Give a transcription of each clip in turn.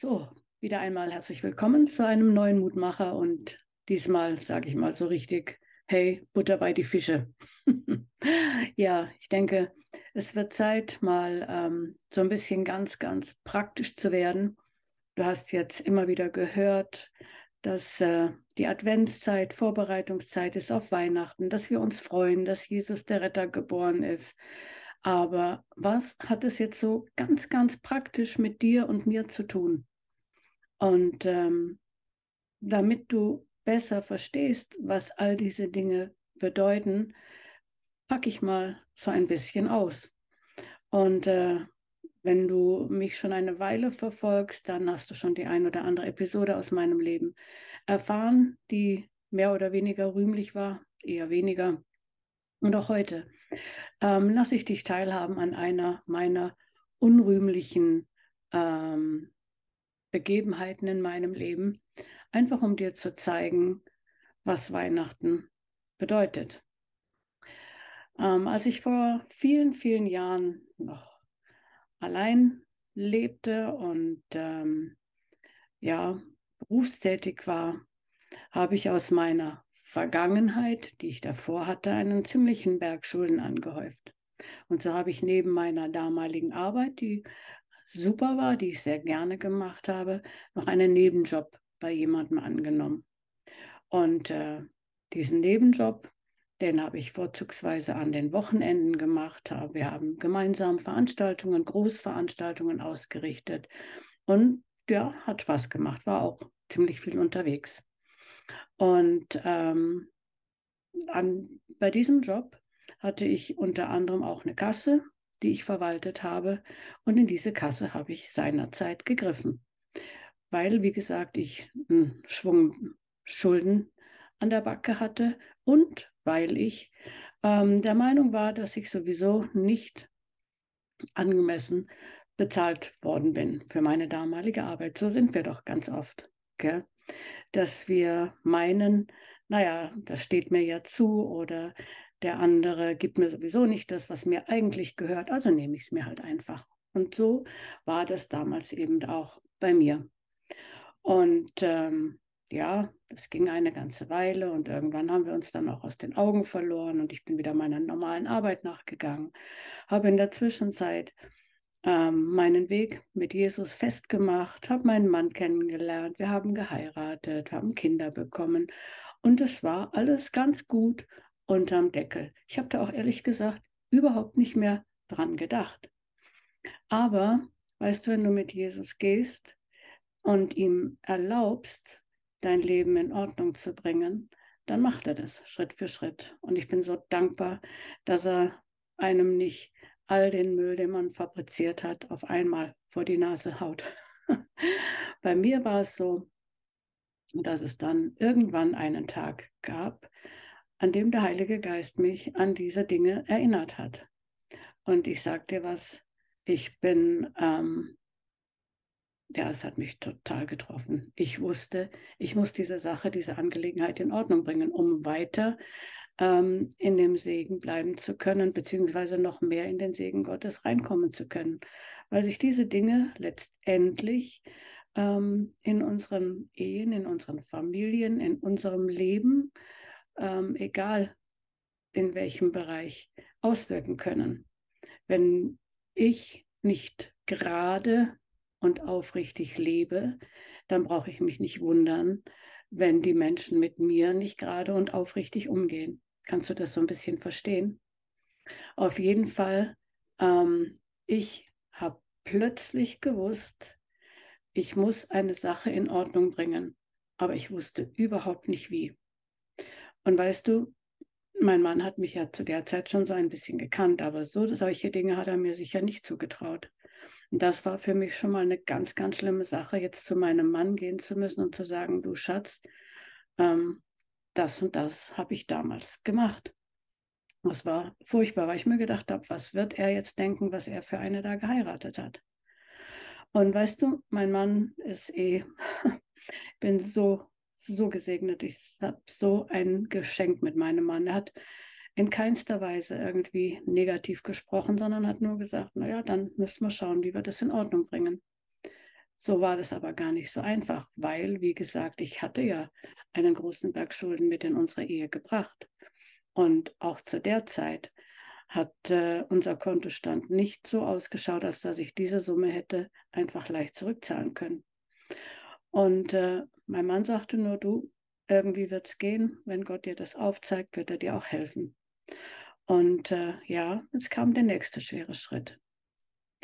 So, wieder einmal herzlich willkommen zu einem neuen Mutmacher und diesmal sage ich mal so richtig, hey, Butter bei die Fische. ja, ich denke, es wird Zeit, mal ähm, so ein bisschen ganz, ganz praktisch zu werden. Du hast jetzt immer wieder gehört, dass äh, die Adventszeit, Vorbereitungszeit ist auf Weihnachten, dass wir uns freuen, dass Jesus der Retter geboren ist. Aber was hat es jetzt so ganz, ganz praktisch mit dir und mir zu tun? Und ähm, damit du besser verstehst, was all diese Dinge bedeuten, packe ich mal so ein bisschen aus. Und äh, wenn du mich schon eine Weile verfolgst, dann hast du schon die ein oder andere Episode aus meinem Leben erfahren, die mehr oder weniger rühmlich war, eher weniger. Und auch heute ähm, lasse ich dich teilhaben an einer meiner unrühmlichen ähm, Begebenheiten in meinem Leben, einfach um dir zu zeigen, was Weihnachten bedeutet. Ähm, als ich vor vielen, vielen Jahren noch allein lebte und ähm, ja, berufstätig war, habe ich aus meiner Vergangenheit, die ich davor hatte, einen ziemlichen Berg Schulden angehäuft. Und so habe ich neben meiner damaligen Arbeit, die super war, die ich sehr gerne gemacht habe, noch einen Nebenjob bei jemandem angenommen. Und äh, diesen Nebenjob, den habe ich vorzugsweise an den Wochenenden gemacht. Wir haben gemeinsam Veranstaltungen, Großveranstaltungen ausgerichtet. Und ja, hat Spaß gemacht, war auch ziemlich viel unterwegs. Und ähm, an, bei diesem Job hatte ich unter anderem auch eine Kasse, die ich verwaltet habe. Und in diese Kasse habe ich seinerzeit gegriffen, weil, wie gesagt, ich einen Schwung Schulden an der Backe hatte und weil ich ähm, der Meinung war, dass ich sowieso nicht angemessen bezahlt worden bin für meine damalige Arbeit. So sind wir doch ganz oft, gell? dass wir meinen, naja, das steht mir ja zu oder der andere gibt mir sowieso nicht das, was mir eigentlich gehört, also nehme ich es mir halt einfach. Und so war das damals eben auch bei mir. Und ähm, ja, das ging eine ganze Weile und irgendwann haben wir uns dann auch aus den Augen verloren und ich bin wieder meiner normalen Arbeit nachgegangen, habe in der Zwischenzeit ähm, meinen Weg mit Jesus festgemacht, habe meinen Mann kennengelernt, wir haben geheiratet, haben Kinder bekommen und es war alles ganz gut unterm Deckel. Ich habe da auch ehrlich gesagt überhaupt nicht mehr dran gedacht. Aber, weißt du, wenn du mit Jesus gehst und ihm erlaubst, dein Leben in Ordnung zu bringen, dann macht er das Schritt für Schritt. Und ich bin so dankbar, dass er einem nicht all den Müll, den man fabriziert hat, auf einmal vor die Nase haut. Bei mir war es so, dass es dann irgendwann einen Tag gab, an dem der Heilige Geist mich an diese Dinge erinnert hat. Und ich sage dir was, ich bin, ähm, ja, es hat mich total getroffen. Ich wusste, ich muss diese Sache, diese Angelegenheit in Ordnung bringen, um weiter ähm, in dem Segen bleiben zu können, beziehungsweise noch mehr in den Segen Gottes reinkommen zu können, weil sich diese Dinge letztendlich ähm, in unseren Ehen, in unseren Familien, in unserem Leben ähm, egal in welchem Bereich, auswirken können. Wenn ich nicht gerade und aufrichtig lebe, dann brauche ich mich nicht wundern, wenn die Menschen mit mir nicht gerade und aufrichtig umgehen. Kannst du das so ein bisschen verstehen? Auf jeden Fall, ähm, ich habe plötzlich gewusst, ich muss eine Sache in Ordnung bringen, aber ich wusste überhaupt nicht wie. Und weißt du, mein Mann hat mich ja zu der Zeit schon so ein bisschen gekannt, aber so solche Dinge hat er mir sicher nicht zugetraut. Und das war für mich schon mal eine ganz, ganz schlimme Sache, jetzt zu meinem Mann gehen zu müssen und zu sagen, du Schatz, ähm, das und das habe ich damals gemacht. Das war furchtbar, weil ich mir gedacht habe, was wird er jetzt denken, was er für eine da geheiratet hat. Und weißt du, mein Mann ist eh, bin so so gesegnet. Ich habe so ein Geschenk mit meinem Mann. Er hat in keinster Weise irgendwie negativ gesprochen, sondern hat nur gesagt, naja, dann müssen wir schauen, wie wir das in Ordnung bringen. So war das aber gar nicht so einfach, weil, wie gesagt, ich hatte ja einen großen Berg Schulden mit in unsere Ehe gebracht. Und auch zu der Zeit hat äh, unser Kontostand nicht so ausgeschaut, als dass ich diese Summe hätte einfach leicht zurückzahlen können. Und äh, mein Mann sagte nur, du, irgendwie wird es gehen, wenn Gott dir das aufzeigt, wird er dir auch helfen. Und äh, ja, jetzt kam der nächste schwere Schritt.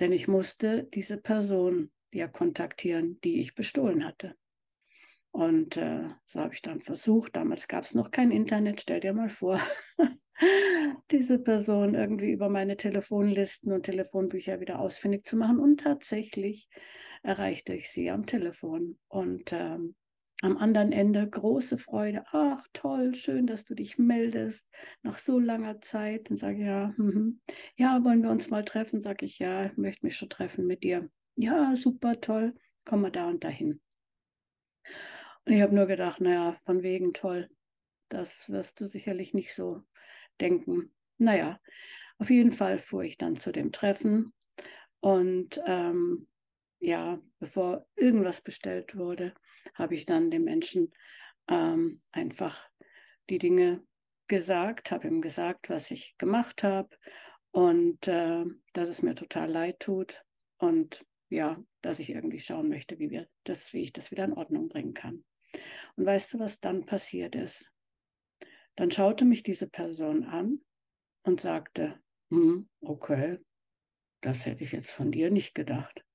Denn ich musste diese Person ja kontaktieren, die ich bestohlen hatte. Und äh, so habe ich dann versucht, damals gab es noch kein Internet, stell dir mal vor, diese Person irgendwie über meine Telefonlisten und Telefonbücher wieder ausfindig zu machen. Und tatsächlich erreichte ich sie am Telefon. Und ähm, am anderen Ende große Freude. Ach, toll, schön, dass du dich meldest nach so langer Zeit. Und sage ja, mm ja, wollen wir uns mal treffen? Sage ich ja, ich möchte mich schon treffen mit dir. Ja, super, toll, komm mal da und dahin. Und ich habe nur gedacht, naja, von wegen toll, das wirst du sicherlich nicht so denken. Naja, auf jeden Fall fuhr ich dann zu dem Treffen und ähm, ja, bevor irgendwas bestellt wurde, habe ich dann dem Menschen ähm, einfach die Dinge gesagt, habe ihm gesagt, was ich gemacht habe und äh, dass es mir total leid tut und ja, dass ich irgendwie schauen möchte, wie wir das, wie ich das wieder in Ordnung bringen kann. Und weißt du, was dann passiert ist? Dann schaute mich diese Person an und sagte, hm, okay, das hätte ich jetzt von dir nicht gedacht.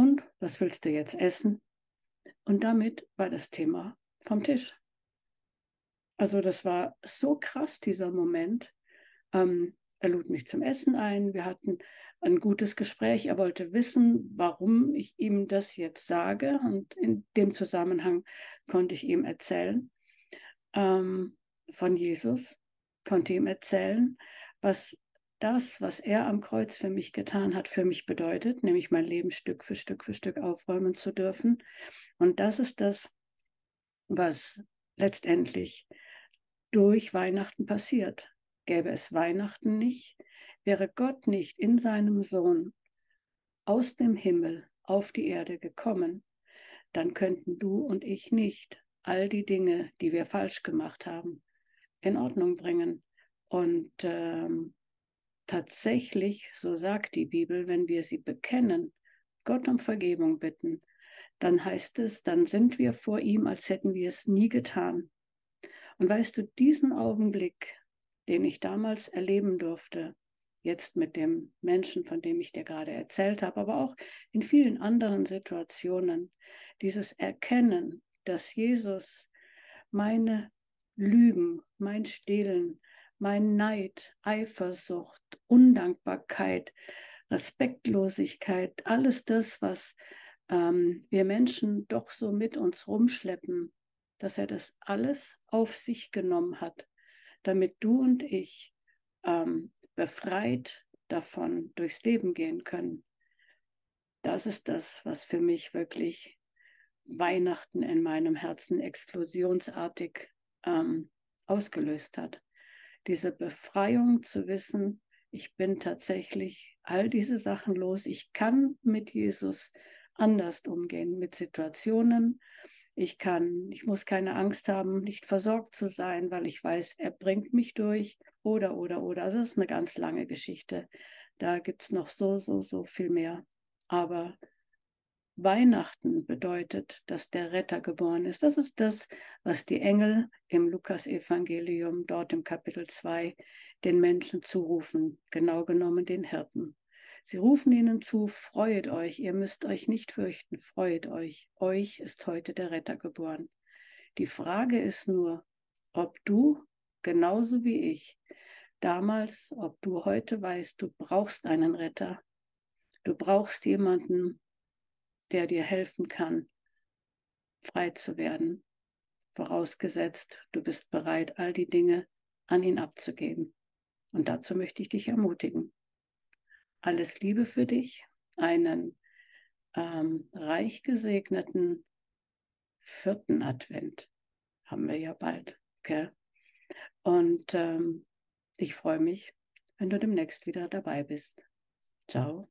Und was willst du jetzt essen? Und damit war das Thema vom Tisch. Also das war so krass, dieser Moment. Ähm, er lud mich zum Essen ein. Wir hatten ein gutes Gespräch. Er wollte wissen, warum ich ihm das jetzt sage. Und in dem Zusammenhang konnte ich ihm erzählen ähm, von Jesus, konnte ihm erzählen, was das, was er am Kreuz für mich getan hat, für mich bedeutet, nämlich mein Leben Stück für Stück für Stück aufräumen zu dürfen. Und das ist das, was letztendlich durch Weihnachten passiert. Gäbe es Weihnachten nicht, wäre Gott nicht in seinem Sohn aus dem Himmel auf die Erde gekommen, dann könnten du und ich nicht all die Dinge, die wir falsch gemacht haben, in Ordnung bringen. Und ähm, tatsächlich, so sagt die Bibel, wenn wir sie bekennen, Gott um Vergebung bitten, dann heißt es, dann sind wir vor ihm, als hätten wir es nie getan. Und weißt du, diesen Augenblick, den ich damals erleben durfte, jetzt mit dem Menschen, von dem ich dir gerade erzählt habe, aber auch in vielen anderen Situationen, dieses Erkennen, dass Jesus meine Lügen, mein Stehlen, mein Neid, Eifersucht, Undankbarkeit, Respektlosigkeit, alles das, was ähm, wir Menschen doch so mit uns rumschleppen, dass er das alles auf sich genommen hat, damit du und ich ähm, befreit davon durchs Leben gehen können. Das ist das, was für mich wirklich Weihnachten in meinem Herzen explosionsartig ähm, ausgelöst hat diese Befreiung zu wissen, ich bin tatsächlich all diese Sachen los. Ich kann mit Jesus anders umgehen, mit Situationen. Ich kann, ich muss keine Angst haben, nicht versorgt zu sein, weil ich weiß, er bringt mich durch oder, oder, oder. Also es ist eine ganz lange Geschichte. Da gibt es noch so, so, so viel mehr. Aber Weihnachten bedeutet, dass der Retter geboren ist. Das ist das, was die Engel im Lukasevangelium dort im Kapitel 2 den Menschen zurufen, genau genommen den Hirten. Sie rufen ihnen zu, freut euch, ihr müsst euch nicht fürchten, freut euch, euch ist heute der Retter geboren. Die Frage ist nur, ob du, genauso wie ich, damals, ob du heute weißt, du brauchst einen Retter. Du brauchst jemanden, der dir helfen kann, frei zu werden, vorausgesetzt, du bist bereit, all die Dinge an ihn abzugeben. Und dazu möchte ich dich ermutigen. Alles Liebe für dich, einen ähm, reich gesegneten vierten Advent haben wir ja bald. Okay? Und ähm, ich freue mich, wenn du demnächst wieder dabei bist. Ciao.